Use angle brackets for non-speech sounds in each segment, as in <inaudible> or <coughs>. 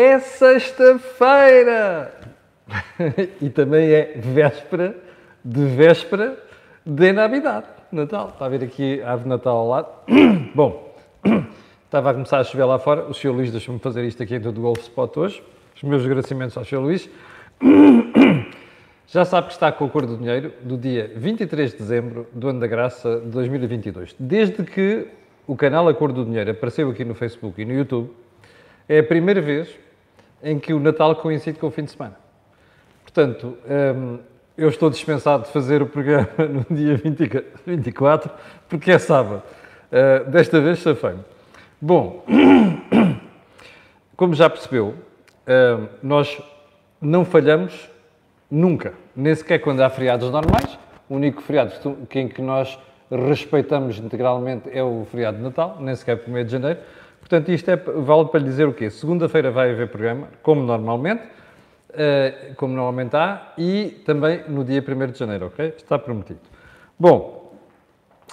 É sexta-feira! <laughs> e também é véspera de véspera de Navidade, Natal. Está a ver aqui a árvore de Natal ao lado? <coughs> Bom, <coughs> estava a começar a chover lá fora. O Sr. Luís deixou-me fazer isto aqui dentro do Golf Spot hoje. Os meus agradecimentos ao Sr. Luís. <coughs> Já sabe que está com a cor do dinheiro do dia 23 de dezembro do ano da graça de 2022. Desde que o canal A Cor do Dinheiro apareceu aqui no Facebook e no YouTube, é a primeira vez em que o Natal coincide com o fim de semana. Portanto, hum, eu estou dispensado de fazer o programa <laughs> no dia 24, porque é sábado. Uh, desta vez safei-me. Bom, <coughs> como já percebeu, uh, nós não falhamos nunca, nem sequer quando há feriados normais. O único feriado em que nós respeitamos integralmente é o feriado de Natal, nem sequer 1 de janeiro. Portanto, isto é, vale para lhe dizer o quê? Segunda-feira vai haver programa, como normalmente, uh, como normalmente há, e também no dia 1 de janeiro, ok? Está prometido. Bom,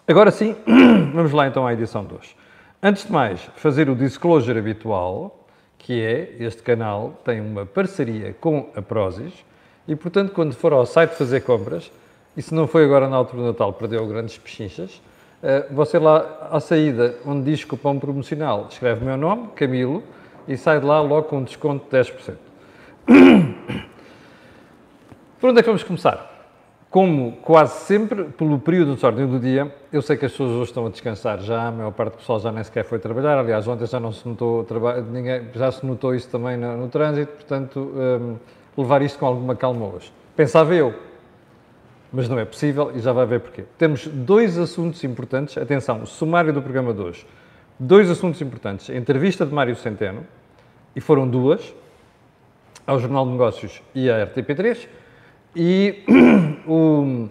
agora sim, <clears throat> vamos lá então à edição de hoje. Antes de mais, fazer o disclosure habitual, que é, este canal tem uma parceria com a Prozis, e portanto, quando for ao site fazer compras, e se não foi agora na altura do Natal, perdeu grandes pechinchas, você lá à saída, onde diz cupom promocional, escreve o meu nome, Camilo, e sai de lá logo com um desconto de 10%. <coughs> Por onde é que vamos começar? Como quase sempre, pelo período de ordem do dia, eu sei que as pessoas hoje estão a descansar já, a maior parte do pessoal já nem sequer foi trabalhar, aliás, ontem já não se notou, ninguém, já se notou isso também no, no trânsito, portanto, um, levar isto com alguma calma hoje. Pensava eu, mas não é possível e já vai ver porquê. Temos dois assuntos importantes, atenção, o sumário do programa de hoje. Dois assuntos importantes, a entrevista de Mário Centeno, e foram duas, ao Jornal de Negócios e à RTP3, e <clears throat> o,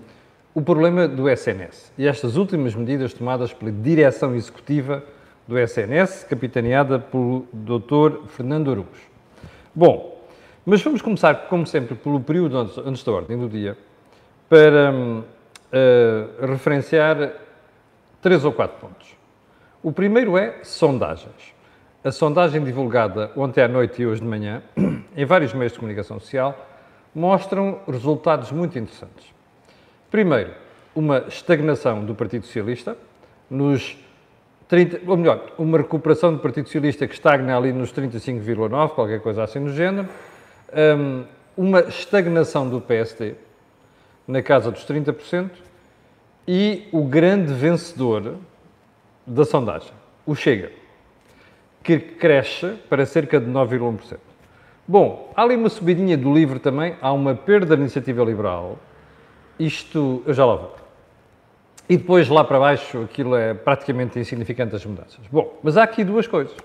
o problema do SNS. E estas últimas medidas tomadas pela direção executiva do SNS, capitaneada pelo Dr. Fernando Aruz. Bom, mas vamos começar, como sempre, pelo período antes da ordem do dia, para uh, referenciar três ou quatro pontos. O primeiro é sondagens. A sondagem divulgada ontem à noite e hoje de manhã, <clears throat> em vários meios de comunicação social, mostram resultados muito interessantes. Primeiro, uma estagnação do Partido Socialista, nos 30, ou melhor, uma recuperação do Partido Socialista que estagna ali nos 35,9, qualquer coisa assim no género, hum, uma estagnação do PSD, na casa dos 30%, e o grande vencedor da sondagem, o Chega que cresce para cerca de 9,1%. Bom, há ali uma subidinha do livro também, há uma perda da iniciativa liberal. Isto, eu já lá vou. E depois lá para baixo aquilo é praticamente insignificante as mudanças. Bom, mas há aqui duas coisas.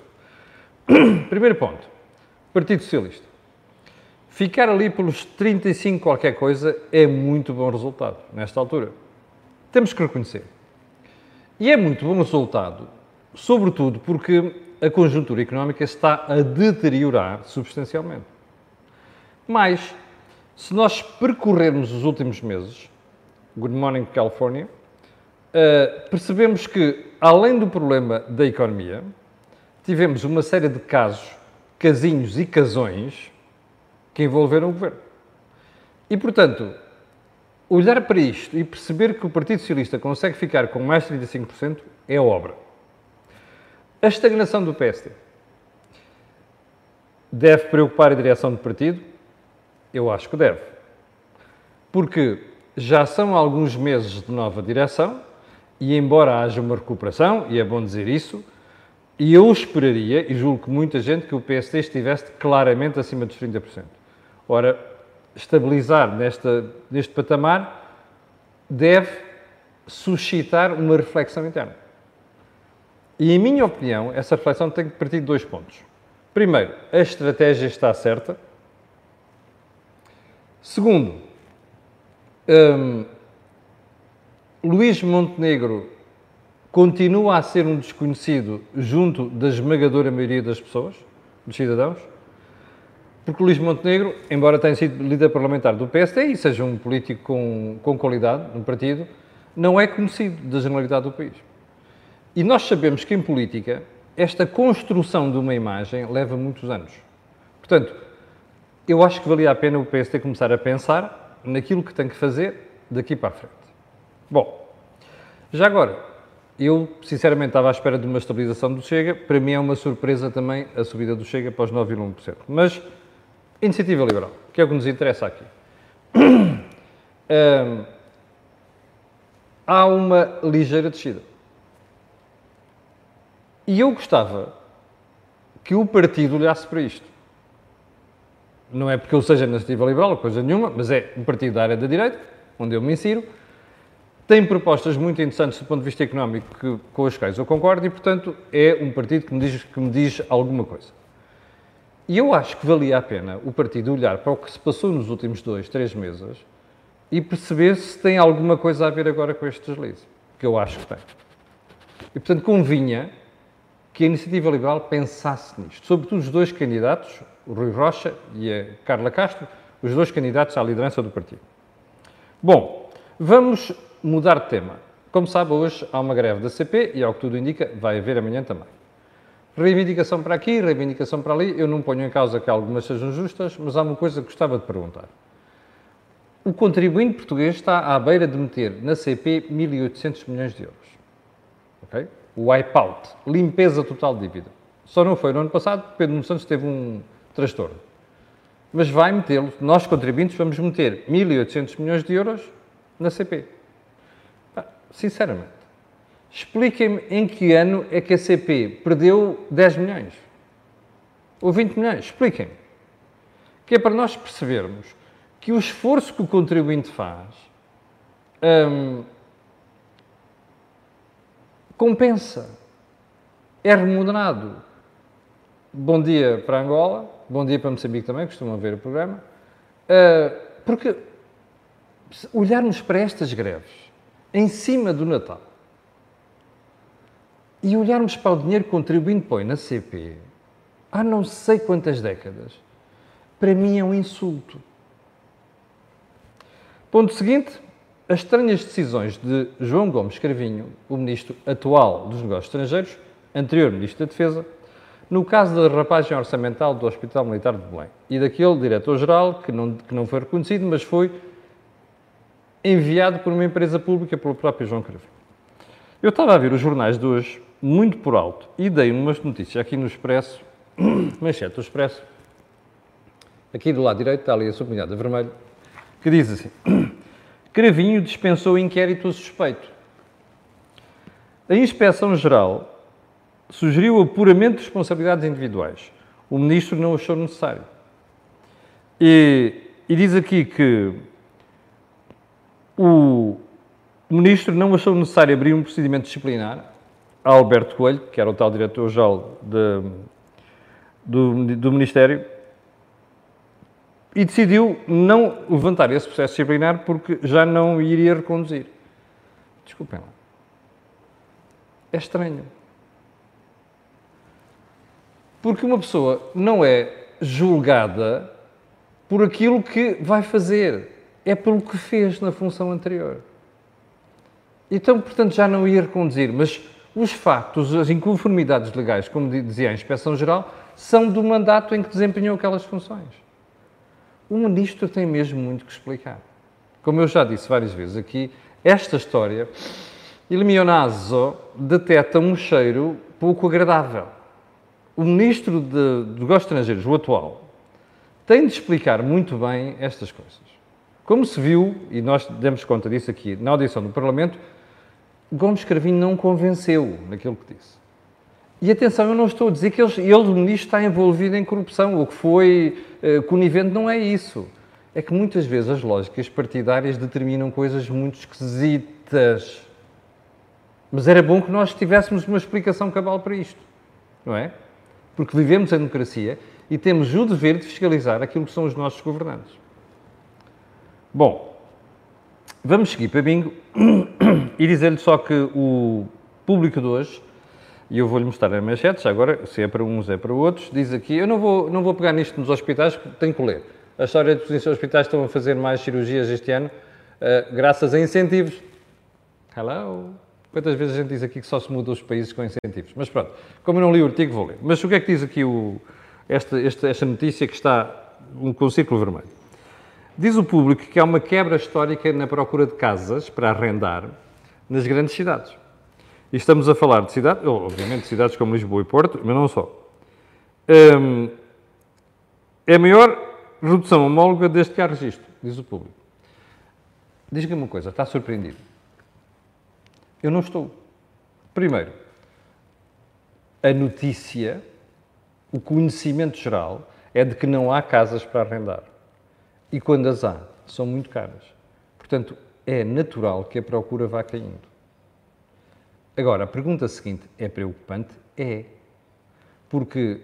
<coughs> Primeiro ponto, Partido Socialista. Ficar ali pelos 35 qualquer coisa é muito bom resultado nesta altura. Temos que reconhecer. E é muito bom resultado, sobretudo porque a conjuntura económica está a deteriorar substancialmente. Mas, se nós percorrermos os últimos meses, Good Morning California, uh, percebemos que, além do problema da economia, tivemos uma série de casos, casinhos e casões, que envolveram o governo. E, portanto, olhar para isto e perceber que o Partido Socialista consegue ficar com mais de 35% é obra. A estagnação do PSD deve preocupar a direção do partido? Eu acho que deve. Porque já são alguns meses de nova direção e, embora haja uma recuperação, e é bom dizer isso, e eu esperaria, e julgo que muita gente, que o PSD estivesse claramente acima dos 30%. Ora, estabilizar nesta, neste patamar deve suscitar uma reflexão interna. E, em minha opinião, essa reflexão tem que partir de dois pontos. Primeiro, a estratégia está certa. Segundo, um, Luís Montenegro continua a ser um desconhecido junto da esmagadora maioria das pessoas, dos cidadãos, porque Luís Montenegro, embora tenha sido líder parlamentar do PSD e seja um político com, com qualidade no partido, não é conhecido da generalidade do país. E nós sabemos que em política esta construção de uma imagem leva muitos anos. Portanto, eu acho que valia a pena o PSD começar a pensar naquilo que tem que fazer daqui para a frente. Bom, já agora, eu sinceramente estava à espera de uma estabilização do Chega. Para mim é uma surpresa também a subida do Chega para os 9,1%. Mas, iniciativa liberal, que é o que nos interessa aqui. <clears throat> Um, há uma ligeira descida. E eu gostava que o partido olhasse para isto. Não é porque eu seja iniciativa liberal, coisa nenhuma, mas é um partido da área da direita, onde eu me insiro, tem propostas muito interessantes do ponto de vista económico que, com as quais eu concordo e, portanto, é um partido que me, diz, que me diz alguma coisa. E eu acho que valia a pena o partido olhar para o que se passou nos últimos dois, três meses e perceber se tem alguma coisa a ver agora com este deslize, que eu acho que tem. E, portanto, convinha que a Iniciativa Liberal pensasse nisto, sobretudo os dois candidatos, o Rui Rocha e a Carla Castro, os dois candidatos à liderança do partido. Bom, vamos mudar de tema. Como sabe, hoje há uma greve da CP e, ao que tudo indica, vai haver amanhã também. Reivindicação para aqui, reivindicação para ali. Eu não ponho em causa que algumas sejam justas, mas há uma coisa que gostava de perguntar. O contribuinte português está à beira de meter na CP 1.800 milhões de euros. Okay? O wipeout, limpeza total de dívida. Só não foi no ano passado, Pedro Nuno Santos teve um transtorno. Mas vai metê-lo, nós contribuintes vamos meter 1.800 milhões de euros na CP. Sinceramente, expliquem-me em que ano é que a CP perdeu 10 milhões ou 20 milhões. Expliquem-me. Que é para nós percebermos que o esforço que o contribuinte faz hum, compensa, é remunerado. Bom dia para Angola, bom dia para Moçambique também, costumam ver o programa, uh, porque olharmos para estas greves em cima do Natal e olharmos para o dinheiro que o contribuinte põe na CP há não sei quantas décadas, para mim é um insulto. Ponto seguinte, as estranhas decisões de João Gomes Cravinho, o ministro atual dos Negócios Estrangeiros, anterior ministro da Defesa, no caso da rapagem orçamental do Hospital Militar de Belém e daquele diretor-geral que não, que não foi reconhecido, mas foi enviado por uma empresa pública pelo próprio João Cravinho. Eu estava a ver os jornais de hoje, muito por alto, e dei umas notícias aqui no Expresso, <clears throat> manchete do Expresso, aqui do lado direito está ali a sublinhada vermelho, que diz assim: <clears throat> Cravinho dispensou inquérito suspeito. A Inspeção-Geral sugeriu apuramento de responsabilidades individuais. O ministro não achou necessário. E, e diz aqui que o ministro não achou necessário abrir um procedimento disciplinar a Alberto Coelho, que era o tal diretor-geral do, do Ministério, e decidiu não levantar esse processo disciplinar porque já não iria reconduzir. Desculpem lá. É estranho. Porque uma pessoa não é julgada por aquilo que vai fazer, é pelo que fez na função anterior. Então, portanto, já não ia reconduzir, mas os factos, as inconformidades legais, como dizia a Inspeção Geral, são do mandato em que desempenhou aquelas funções o ministro tem mesmo muito que explicar. Como eu já disse várias vezes aqui, esta história, il detecta um cheiro pouco agradável. O ministro de, de Negócios Estrangeiros, o atual, tem de explicar muito bem estas coisas. Como se viu, e nós demos conta disso aqui na audição do Parlamento, Gomes Cravinho não convenceu naquilo que disse. E atenção, eu não estou a dizer que ele, ele o ministro, está envolvido em corrupção, ou que foi uh, conivente, não é isso. É que muitas vezes as lógicas partidárias determinam coisas muito esquisitas. Mas era bom que nós tivéssemos uma explicação cabal para isto, não é? Porque vivemos a democracia e temos o dever de fiscalizar aquilo que são os nossos governantes. Bom, vamos seguir para bingo e dizer-lhe só que o público de hoje e eu vou-lhe mostrar as manchetes, agora, se é para uns, é para outros. Diz aqui, eu não vou, não vou pegar nisto nos hospitais, tenho que ler. A história de que os hospitais estão a fazer mais cirurgias este ano, uh, graças a incentivos. Hello? Quantas vezes a gente diz aqui que só se muda os países com incentivos? Mas pronto, como eu não li o artigo, vou ler. Mas o que é que diz aqui o, esta, esta, esta notícia que está com o círculo vermelho. Diz o público que há uma quebra histórica na procura de casas para arrendar nas grandes cidades. E estamos a falar de cidades, obviamente, de cidades como Lisboa e Porto, mas não só. Hum, é a maior redução homóloga desde que há registro, diz o público. Diz-me uma coisa, está surpreendido? Eu não estou. Primeiro, a notícia, o conhecimento geral, é de que não há casas para arrendar. E quando as há, são muito caras. Portanto, é natural que a procura vá caindo. Agora, a pergunta seguinte é preocupante? É. Porque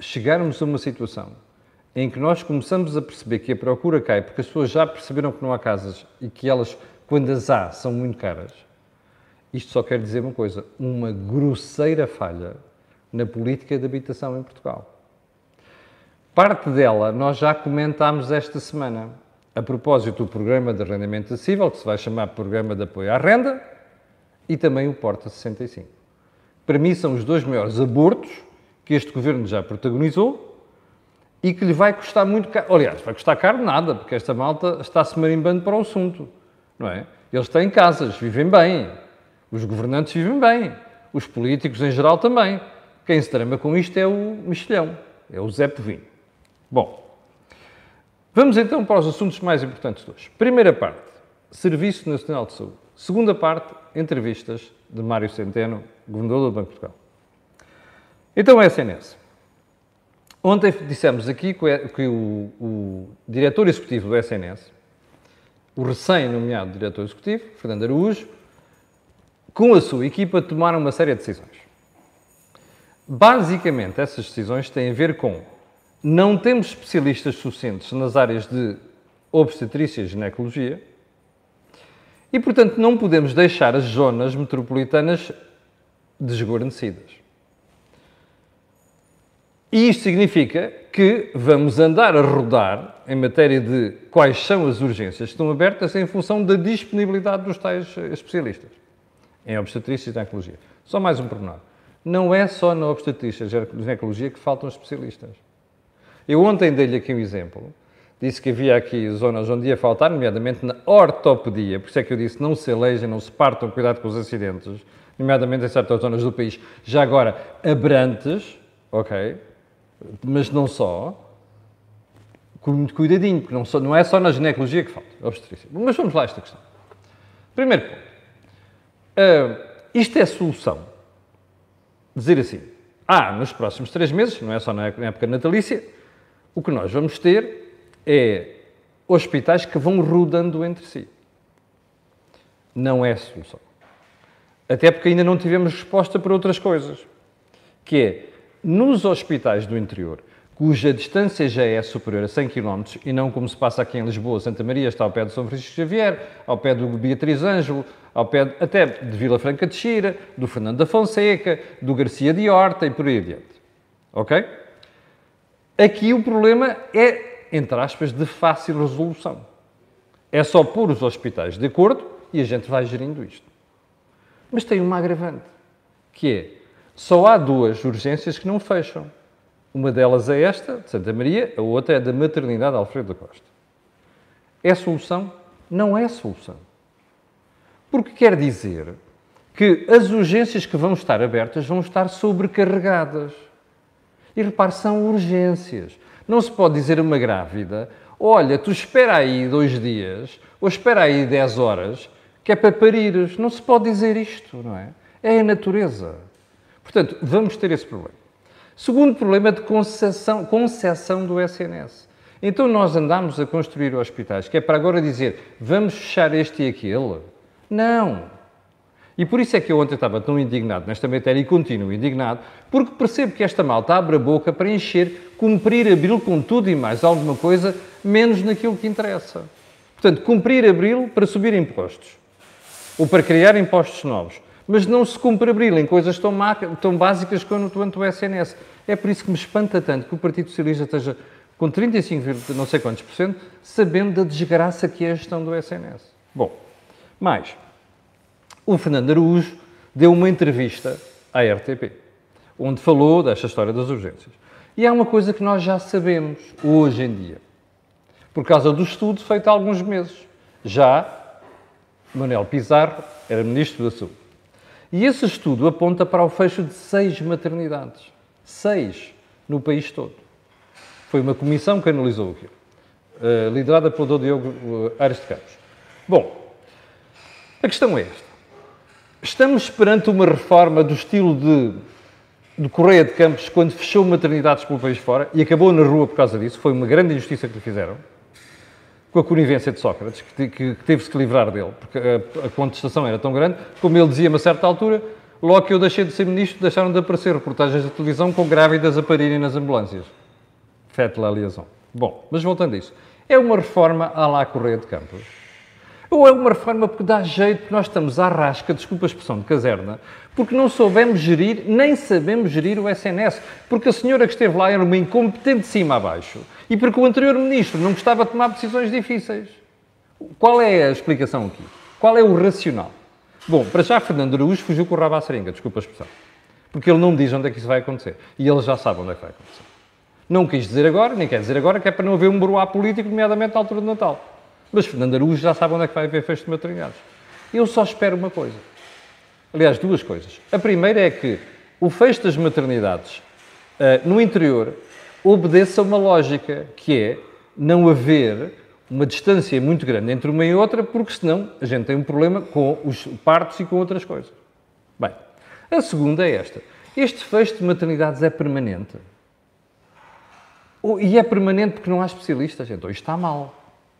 chegarmos a uma situação em que nós começamos a perceber que a procura cai porque as pessoas já perceberam que não há casas e que elas, quando as há, são muito caras, isto só quer dizer uma coisa: uma grosseira falha na política de habitação em Portugal. Parte dela nós já comentámos esta semana, a propósito do Programa de Arrendamento Acessível, que se vai chamar Programa de Apoio à Renda, e também o Porta 65. Para mim são os dois maiores abortos que este Governo já protagonizou e que lhe vai custar muito caro. Aliás, vai custar caro nada, porque esta malta está-se marimbando para o assunto, não é? Eles têm casas, vivem bem, os governantes vivem bem, os políticos em geral também. Quem se trama com isto é o mexilhão, é o Zé Povinho. Bom, vamos então para os assuntos mais importantes de hoje. Primeira parte, Serviço Nacional de Saúde. Segunda parte, entrevistas de Mário Centeno, Governador do Banco de Portugal. Então, é SNS. Ontem dissemos aqui que o, o diretor executivo do SNS, o recém-nomeado diretor executivo, Fernando Araújo, com a sua equipa, tomaram uma série de decisões. Basicamente, essas decisões têm a ver com não temos especialistas suficientes nas áreas de obstetrícia e ginecologia e, portanto, não podemos deixar as zonas metropolitanas desguarnecidas. E isto significa que vamos andar a rodar em matéria de quais são as urgências que estão abertas em função da disponibilidade dos tais especialistas em obstetrícia e ginecologia. Só mais um pormenor. Não é só na obstetrícia e ginecologia que faltam especialistas. Eu ontem dei-lhe aqui um exemplo. Disse que havia aqui zonas onde ia faltar, nomeadamente na ortopedia. Por isso é que eu disse não se elejem, não se partam, cuidado com os acidentes, nomeadamente em certas zonas do país. Já agora, abrantes, ok? Mas não só. Com muito cuidadinho, porque não, só, não é só na ginecologia que falta, obstetrícia. Mas vamos lá a esta questão. Primeiro ponto. Uh, isto é solução. Dizer assim, ah, nos próximos três meses, não é só na época natalícia, o que nós vamos ter é hospitais que vão rodando entre si. Não é solução. Até porque ainda não tivemos resposta para outras coisas. Que é, nos hospitais do interior, cuja distância já é superior a 100 km, e não como se passa aqui em Lisboa, Santa Maria está ao pé de São Francisco Xavier, ao pé do Beatriz Ângelo, ao pé de, até de Vila Franca de Xira, do Fernando da Fonseca, do Garcia de Horta e por aí adiante. Ok? Aqui o problema é, entre aspas, de fácil resolução. É só pôr os hospitais de acordo e a gente vai gerindo isto. Mas tem uma agravante, que é, só há duas urgências que não fecham. Uma delas é esta, de Santa Maria, a outra é da maternidade Alfredo da Costa. É solução? Não é solução. Porque quer dizer que as urgências que vão estar abertas vão estar sobrecarregadas. E repare, são urgências. Não se pode dizer a uma grávida: olha, tu espera aí dois dias, ou espera aí dez horas, que é para parires. Não se pode dizer isto, não é? É a natureza. Portanto, vamos ter esse problema. Segundo problema de concessão, concessão do SNS. Então nós andamos a construir hospitais, que é para agora dizer vamos fechar este e aquele. Não. E por isso é que eu ontem estava tão indignado nesta matéria e continuo indignado, porque percebo que esta malta abre a boca para encher, cumprir abril com tudo e mais alguma coisa, menos naquilo que interessa. Portanto, cumprir abril para subir impostos. Ou para criar impostos novos mas não se cumpre abril em coisas tão, tão básicas quanto o SNS. É por isso que me espanta tanto que o Partido Socialista esteja com 35, não sei quantos por cento, sabendo da desgraça que é a gestão do SNS. Bom, mais, o Fernando Araújo deu uma entrevista à RTP. onde falou desta história das urgências. E há uma coisa que nós já sabemos hoje em dia, por causa do estudo feito há alguns meses. Já Manuel Pizarro era Ministro da Saúde. E esse estudo aponta para o fecho de seis maternidades. Seis no país todo. Foi uma comissão que analisou aquilo, uh, liderada pelo Dr. Diogo uh, Ares de Campos. Bom, a questão é esta. Estamos perante uma reforma do estilo de, de Correia de Campos, quando fechou maternidades pelo país fora e acabou na rua por causa disso. Foi uma grande injustiça que lhe fizeram com a conivência de Sócrates, que, que, que teve-se que livrar dele, porque a, a, contestação era tão grande, como ele dizia a certa altura, logo que eu deixei de ser ministro, deixaram de aparecer reportagens da televisão com grávidas a parirem nas ambulâncias. Fete la liaison. Bom, mas voltando a isso, é uma reforma à lá Correia de Campos. Ou é uma reforma porque dá jeito que nós estamos à rasca, desculpa a expressão de caserna, porque não soubemos gerir, nem sabemos gerir o SNS. Porque a senhora que esteve lá era uma incompetente de cima a baixo. E porque o anterior ministro não gostava de tomar decisões difíceis. Qual é a explicação aqui? Qual é o racional? Bom, para já, Fernando Araújo fugiu com o rabo à seringa, desculpa a expressão. Porque ele não diz onde é que isso vai acontecer. E ele já sabe onde é que vai acontecer. Não quis dizer agora, nem quer dizer agora, que é para não haver um broá político, nomeadamente à altura de Natal. Mas Fernando Araújo já sabe onde é que vai haver fecho de maternidades. Eu só espero uma coisa. Aliás, duas coisas. A primeira é que o fecho das maternidades uh, no interior obedeça a uma lógica, que é não haver uma distância muito grande entre uma e outra, porque senão a gente tem um problema com os partos e com outras coisas. Bem, a segunda é esta. Este fecho de maternidades é permanente. E é permanente porque não há especialistas. Então isto está mal,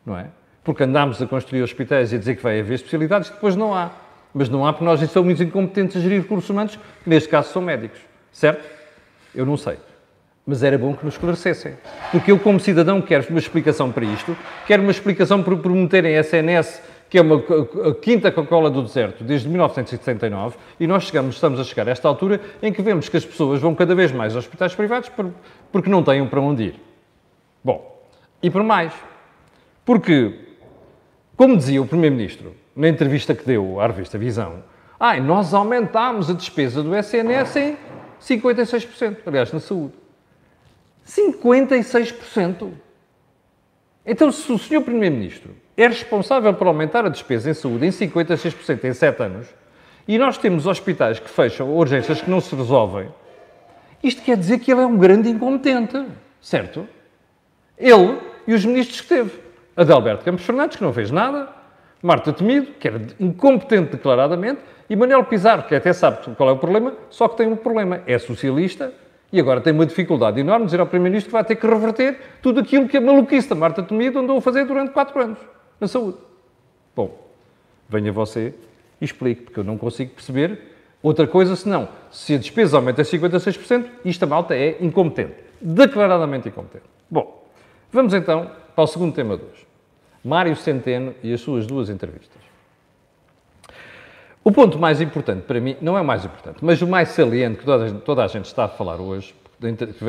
não é? Porque andámos a construir hospitais e a dizer que vai haver especialidades, depois não há. Mas não há porque nós somos incompetentes a gerir recursos humanos, que neste caso são médicos. Certo? Eu não sei. Mas era bom que nos esclarecessem. Porque eu, como cidadão, quero uma explicação para isto, quero uma explicação por prometerem a SNS, que é uma a quinta Coca-Cola do deserto, desde 1979, e nós chegamos, estamos a chegar a esta altura em que vemos que as pessoas vão cada vez mais aos hospitais privados porque não têm para onde ir. Bom, e por mais. Porque como dizia o Primeiro-Ministro na entrevista que deu à revista Visão, ai, nós aumentámos a despesa do SNS em 56%, aliás, na saúde. 56%. Então, se o Sr. Primeiro-Ministro é responsável por aumentar a despesa em saúde em 56% em 7 anos, e nós temos hospitais que fecham, urgências que não se resolvem, isto quer dizer que ele é um grande incompetente, certo? Ele e os ministros que teve. Adalberto Campos Fernandes, que não fez nada, Marta Temido, que era incompetente declaradamente, e Manuel Pizarro, que até sabe qual é o problema, só que tem um problema, é socialista e agora tem uma dificuldade enorme de dizer ao Primeiro-Ministro que vai ter que reverter tudo aquilo que a maluquista Marta Temido andou a fazer durante quatro anos na saúde. Bom, venha você e explique, porque eu não consigo perceber outra coisa senão, se a despesa aumenta a 56%, isto a malta é incompetente, declaradamente incompetente. Bom, vamos então para o segundo tema de hoje. Mário Centeno e as suas duas entrevistas. O ponto mais importante para mim, não é o mais importante, mas o mais saliente que toda, toda a gente está a falar hoje,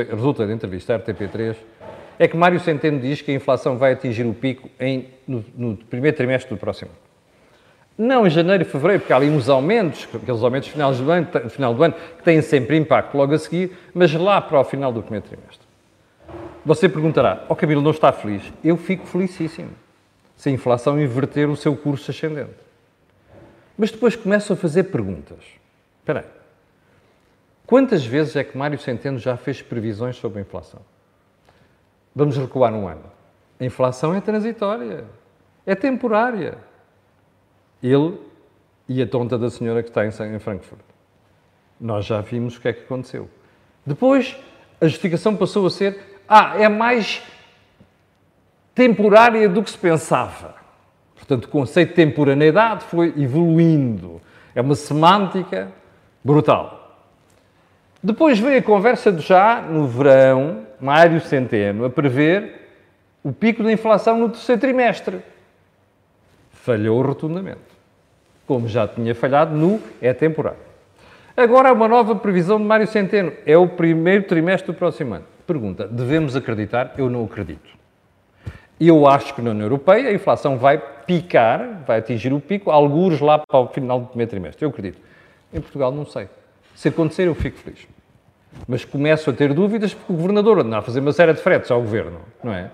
resulta da entrevista à RTP3, é que Mário Centeno diz que a inflação vai atingir o pico em, no, no primeiro trimestre do próximo ano. Não em janeiro e fevereiro, porque há ali uns aumentos, aqueles aumentos final do, ano, final do ano, que têm sempre impacto logo a seguir, mas lá para o final do primeiro trimestre. Você perguntará, ó oh, Camilo, não está feliz? Eu fico felicíssimo se a inflação inverter o seu curso ascendente. Mas depois começo a fazer perguntas. Espera aí. Quantas vezes é que Mário Centeno já fez previsões sobre a inflação? Vamos recuar um ano. A inflação é transitória, é temporária. Ele e a tonta da senhora que está em Frankfurt. Nós já vimos o que é que aconteceu. Depois, a justificação passou a ser: ah, é mais temporária do que se pensava. Portanto, o conceito de temporaneidade foi evoluindo. É uma semântica brutal. Depois veio a conversa de já, no verão, Mário Centeno, a prever o pico da inflação no terceiro trimestre. Falhou rotundamente. Como já tinha falhado no é temporário. Agora há uma nova previsão de Mário Centeno. É o primeiro trimestre do próximo ano. Pergunta: devemos acreditar? Eu não acredito. Eu acho que na União Europeia a inflação vai picar, vai atingir o pico, alguns lá para o final do primeiro trimestre. Eu acredito. Em Portugal não sei. Se acontecer, eu fico feliz. Mas começo a ter dúvidas porque o governador anda a fazer uma série de fretes ao governo, não é?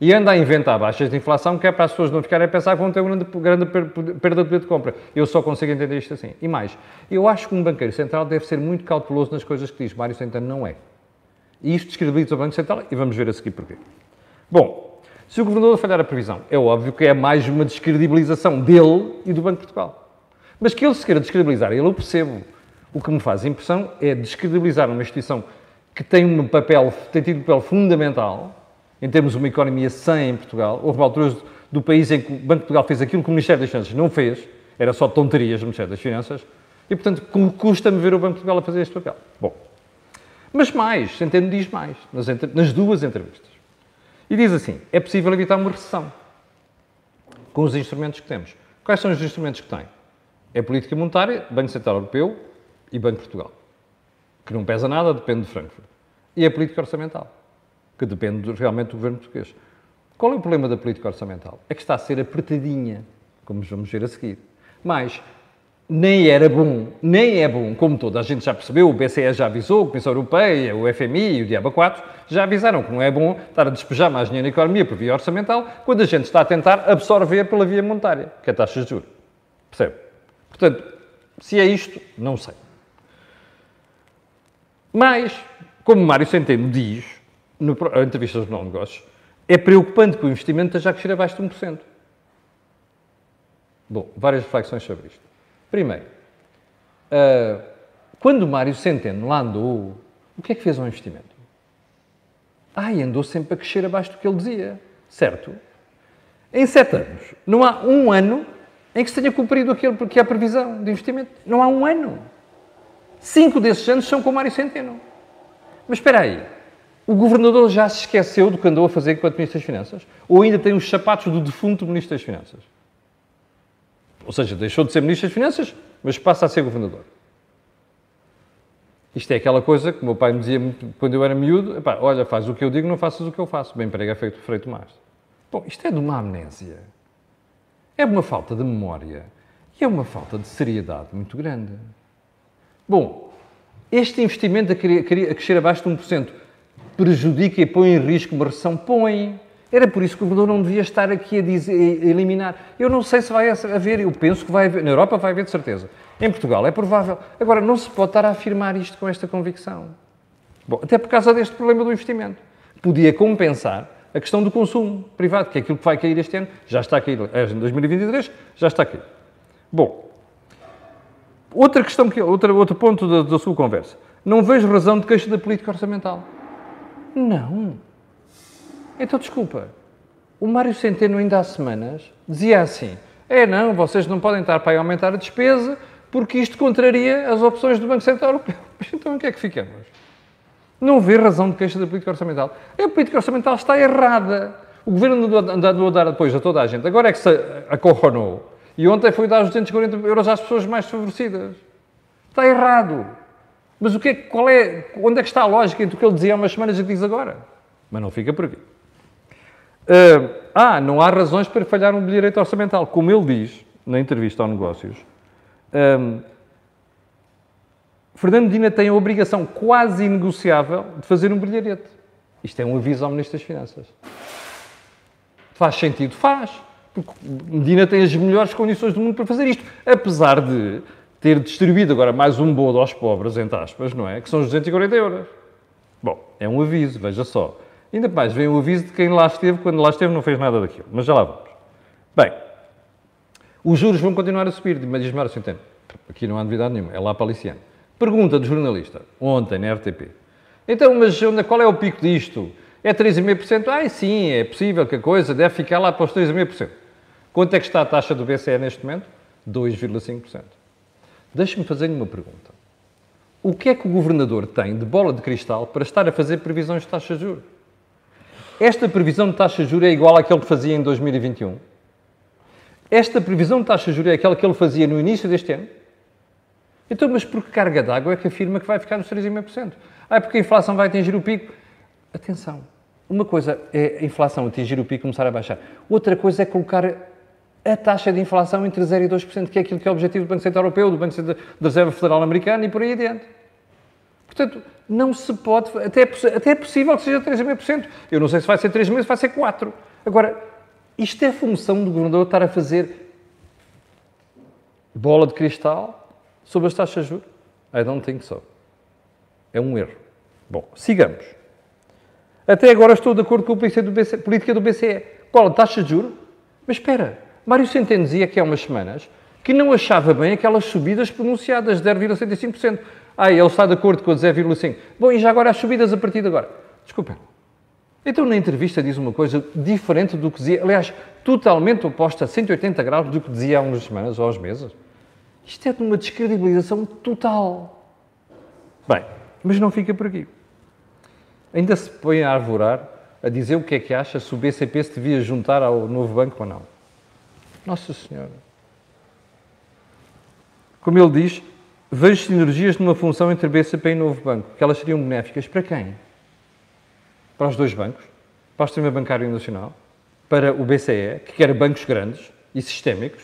E anda a inventar baixas de inflação que é para as pessoas não ficarem a pensar que vão ter uma grande, grande perda de poder de compra. Eu só consigo entender isto assim. E mais, eu acho que um banqueiro central deve ser muito cauteloso nas coisas que diz. Mário Centeno não é. E isto descredibiliza o Banco Central e vamos ver a seguir porquê. Bom, se o governador falhar a previsão, é óbvio que é mais uma descredibilização dele e do Banco de Portugal. Mas que ele se queira descredibilizar, eu percebo. O que me faz impressão é descredibilizar uma instituição que tem um papel, tem tido um papel fundamental em termos de uma economia sã em Portugal. Houve alturas do país em que o Banco de Portugal fez aquilo que o Ministério das Finanças não fez, era só tonterias no Ministério das Finanças, e, portanto, custa-me ver o Banco de Portugal a fazer este papel. Bom, mas mais, Centeno diz mais, nas, nas duas entrevistas. E diz assim, é possível evitar uma recessão com os instrumentos que temos. Quais são os instrumentos que tem? É política monetária, Banco Central Europeu e Banco de Portugal, que não pesa nada, depende de Frankfurt. E a política orçamental, que depende realmente do governo português. Qual é o problema da política orçamental? É que está a ser apertadinha, como vamos ver a seguir. Mas nem era bom, nem é bom, como toda a gente já percebeu, o BCE já avisou, a Comissão Europeia, o FMI e o Diaba 4 já avisaram que não é bom estar a despejar mais dinheiro na economia por via orçamental, quando a gente está a tentar absorver pela via monetária, que é a taxa de juros. Percebe? Portanto, se é isto, não sei. Mas, como Mário Centeno diz, no, na entrevista dos não negócios, é preocupante que o investimento esteja a crescer abaixo de 1%. Bom, várias reflexões sobre isto. Primeiro, uh, quando o Mário Centeno lá andou, o que é que fez ao investimento? Ai, andou sempre a crescer abaixo do que ele dizia, certo? Em sete anos, não há um ano em que se tenha cumprido aquilo que é a previsão de investimento. Não há um ano. Cinco desses anos são com Mário Centeno. Mas espera aí, o governador já se esqueceu do que andou a fazer enquanto Ministro das Finanças? Ou ainda tem os sapatos do defunto Ministro das Finanças? Ou seja, deixou de ser Ministro das Finanças, mas passa a ser governador. Isto é aquela coisa que o meu pai me dizia quando eu era miúdo: epá, olha, faz o que eu digo, não faças o que eu faço. Bem prega feito, feito mais. Bom, isto é de uma amnésia. É uma falta de memória. E é uma falta de seriedade muito grande. Bom, este investimento a, crescer abaixo de 1% prejudica e põe em risco uma recessão? Põe. Era por isso que o governador não devia estar aqui a, dizer, a eliminar. Eu não sei se vai haver, eu penso que vai haver, na Europa vai haver de certeza. Em Portugal é provável. Agora, não se pode estar a afirmar isto com esta convicção. Bom, até por causa deste problema do investimento. Podia compensar a questão do consumo privado, que é aquilo que vai cair este ano, já está a cair, em 2023, já está a cair. Bom, outra questão, que, outra, outro ponto da, da sua conversa. Não vejo razão de queixa da política orçamental. Não. Então, desculpa. O Mário Centeno, ainda há semanas, dizia assim: é, não, vocês não podem estar para aumentar a despesa porque isto contraria as opções do Banco Central Europeu. Mas <laughs> então, o que é que ficamos? Não vê razão de queixa da política orçamental. A política orçamental está errada. O governo andou a dar depois a toda a gente. Agora é que se acorronou. E ontem foi dar os 240 euros às pessoas mais desfavorecidas. Está errado. Mas o que é, qual é, onde é que está a lógica entre o que ele dizia há umas semanas e o que diz agora? Mas não fica por aqui. Uh, ah, não há razões para falhar um bilhete orçamental. Como ele diz na entrevista ao Negócios, um, Fernando Medina tem a obrigação quase inegociável de fazer um brilharete. Isto é um aviso ao Ministro das Finanças. Faz sentido? Faz. Porque Medina tem as melhores condições do mundo para fazer isto. Apesar de ter distribuído agora mais um bolo aos pobres, entre aspas, não é? Que são os 240 euros. Bom, é um aviso, veja só. Ainda mais, vem o aviso de quem lá esteve, quando lá esteve não fez nada daquilo. Mas já lá vamos. Bem, os juros vão continuar a subir, diz Mário Centeno. Aqui não há novidade nenhuma, é lá para Aliciano. Pergunta do jornalista, ontem na RTP. Então, mas qual é o pico disto? É 3,5%? Ah, sim, é possível que a coisa deve ficar lá para os 3,5%. Quanto é que está a taxa do BCE neste momento? 2,5%. Deixe-me fazer-lhe uma pergunta. O que é que o governador tem de bola de cristal para estar a fazer previsões de taxa de juros? Esta previsão de taxa de juros é igual àquele que fazia em 2021? Esta previsão de taxa de juros é aquela que ele fazia no início deste ano? Então, mas por que carga d'água é que afirma que vai ficar nos 3,5%? Ah, é porque a inflação vai atingir o pico. Atenção, uma coisa é a inflação atingir o pico e começar a baixar. Outra coisa é colocar a taxa de inflação entre 0 e 2%, que é aquilo que é o objetivo do Banco Central Europeu, do Banco da Reserva Federal Americana e por aí adiante. Portanto, não se pode, até, é até é possível que seja 3,5%. Eu não sei se vai ser 3 meses, vai ser 4. Agora, isto é função do governador estar a fazer bola de cristal sobre as taxas de juros? I don't think so. É um erro. Bom, sigamos. Até agora estou de acordo com a política do BCE. Qual? Taxa de juros? Mas espera, Mário Centeno dizia que há umas semanas que não achava bem aquelas subidas pronunciadas de 0,75%. Ah, ele está de acordo com a 0,5%. Bom, e já agora as subidas a partir de agora? Desculpem. Então, na entrevista diz uma coisa diferente do que dizia, aliás, totalmente oposta a 180 graus do que dizia há umas semanas ou uns meses. Isto é de uma descredibilização total. Bem, mas não fica por aqui. Ainda se põe a arvorar a dizer o que é que acha se o BCP se devia juntar ao novo banco ou não. Nossa Senhora. Como ele diz, vejo sinergias numa função entre BCP e novo banco, que elas seriam benéficas para quem? Para os dois bancos? Para o Sistema Bancário Nacional? Para o BCE, que quer bancos grandes e sistémicos?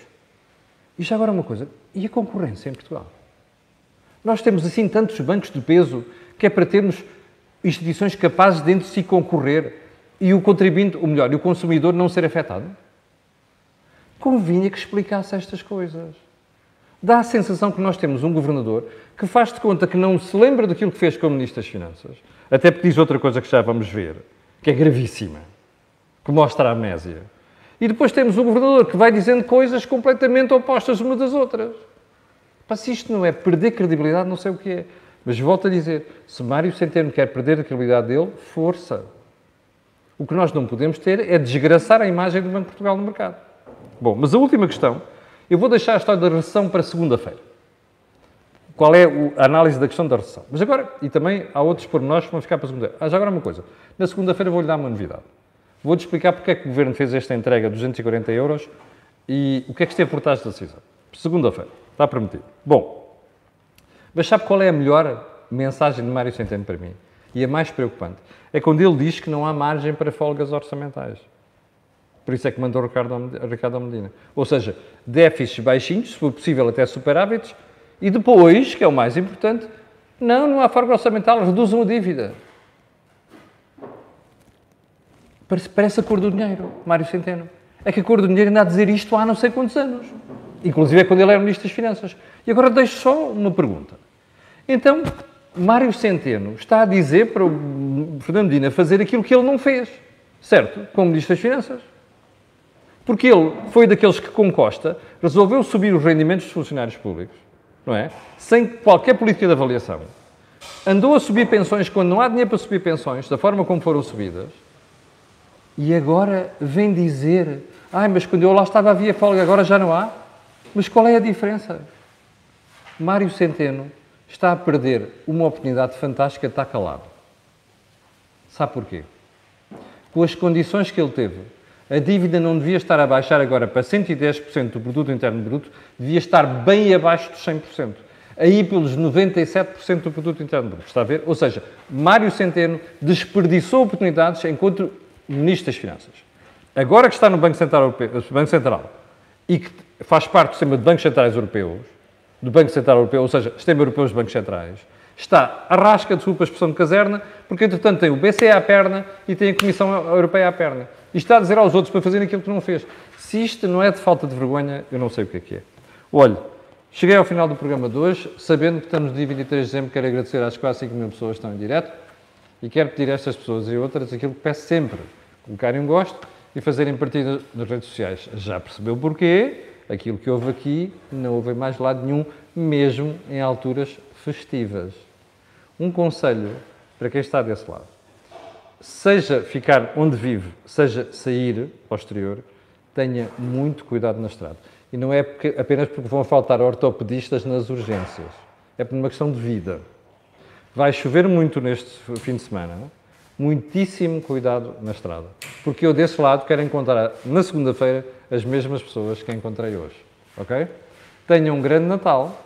E já agora uma coisa, e a concorrência em Portugal? Nós temos assim tantos bancos de peso que é para termos instituições capazes de entre si concorrer e o contribuinte, ou melhor, e o consumidor não ser afetado? Convinha que explicasse estas coisas. Dá a sensação que nós temos um governador que faz de conta que não se lembra daquilo que fez como Ministro das Finanças, até porque diz outra coisa que já vamos ver, que é gravíssima, que mostra a amnésia. E depois temos o governador que vai dizendo coisas completamente opostas umas das outras. Se isto não é perder credibilidade, não sei o que é. Mas volto a dizer, se Mário Centeno quer perder a credibilidade dele, força. O que nós não podemos ter é desgraçar a imagem do Banco de Portugal no mercado. Bom, mas a última questão, eu vou deixar a história da recessão para segunda-feira. Qual é a análise da questão da recessão? Mas agora, e também há outros pormenores que vão ficar para segunda-feira. Ah, já agora uma coisa. Na segunda-feira vou-lhe dar uma novidade. Vou-te explicar porque é que o Governo fez esta entrega de 240 euros e o que é que esteve por trás da decisão. Segunda-feira. Está prometido. Bom, mas sabe qual é a melhor mensagem de Mário Centeno para mim? E a mais preocupante? É quando ele diz que não há margem para folgas orçamentais. Por isso é que mandou Ricardo, Ricardo Medina. Ou seja, déficits baixinhos, se for possível até superávites, e depois, que é o mais importante, não, não há folga orçamental, reduzam a dívida. Parece, parece a cor do dinheiro, Mário Centeno. É que a cor do dinheiro anda a dizer isto há não sei quantos anos. Inclusive é quando ele era Ministro das Finanças. E agora deixo só uma pergunta. Então, Mário Centeno está a dizer para o Fernando Medina fazer aquilo que ele não fez, certo? Como Ministro das Finanças. Porque ele foi daqueles que, com Costa, resolveu subir os rendimentos dos funcionários públicos, não é? Sem qualquer política de avaliação. Andou a subir pensões quando não há dinheiro para subir pensões, da forma como foram subidas e agora vem dizer: ai, mas quando eu lá estava havia folga, agora já não há? Mas qual é a diferença? Mário Centeno está a perder uma oportunidade fantástica de estar calado. Sabe porquê? Com as condições que ele teve, a dívida não devia estar a baixar agora para 110% do produto interno bruto, devia estar bem abaixo dos 100%. Aí pelos 97% do produto interno bruto, está a ver? Ou seja, Mário Centeno desperdiçou oportunidades enquanto Ministro das Finanças. Agora que está no Banco Central, Europeu, Banco Central e que faz parte do sistema de bancos centrais europeus, do Banco Central Europeu, ou seja, sistema europeu dos bancos centrais, está a rasca, desculpa a expressão de caserna, porque entretanto tem o BCE à perna e tem a Comissão Europeia à perna. E está a dizer aos outros para fazerem aquilo que não fez. Se isto não é de falta de vergonha, eu não sei o que é que é. Olhe, cheguei ao final do programa de hoje, sabendo que estamos no dia 23 de dezembro, quero agradecer às quase 5 mil pessoas que estão em direto e quero pedir a estas pessoas e outras aquilo que peço sempre colocarem um gosto e fazerem partida nas redes sociais. Já percebeu porquê? Aquilo que houve aqui não houve mais lado nenhum, mesmo em alturas festivas. Um conselho para quem está desse lado. Seja ficar onde vive, seja sair ao exterior, tenha muito cuidado na estrada. E não é porque, apenas porque vão faltar ortopedistas nas urgências. É por uma questão de vida. Vai chover muito neste fim de semana muitíssimo cuidado na estrada. Porque eu, desse lado, quero encontrar na segunda-feira as mesmas pessoas que encontrei hoje. Ok? Tenham um grande Natal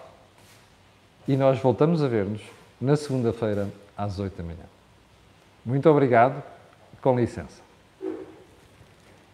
e nós voltamos a ver-nos na segunda-feira às 8 da manhã. Muito obrigado, com licença.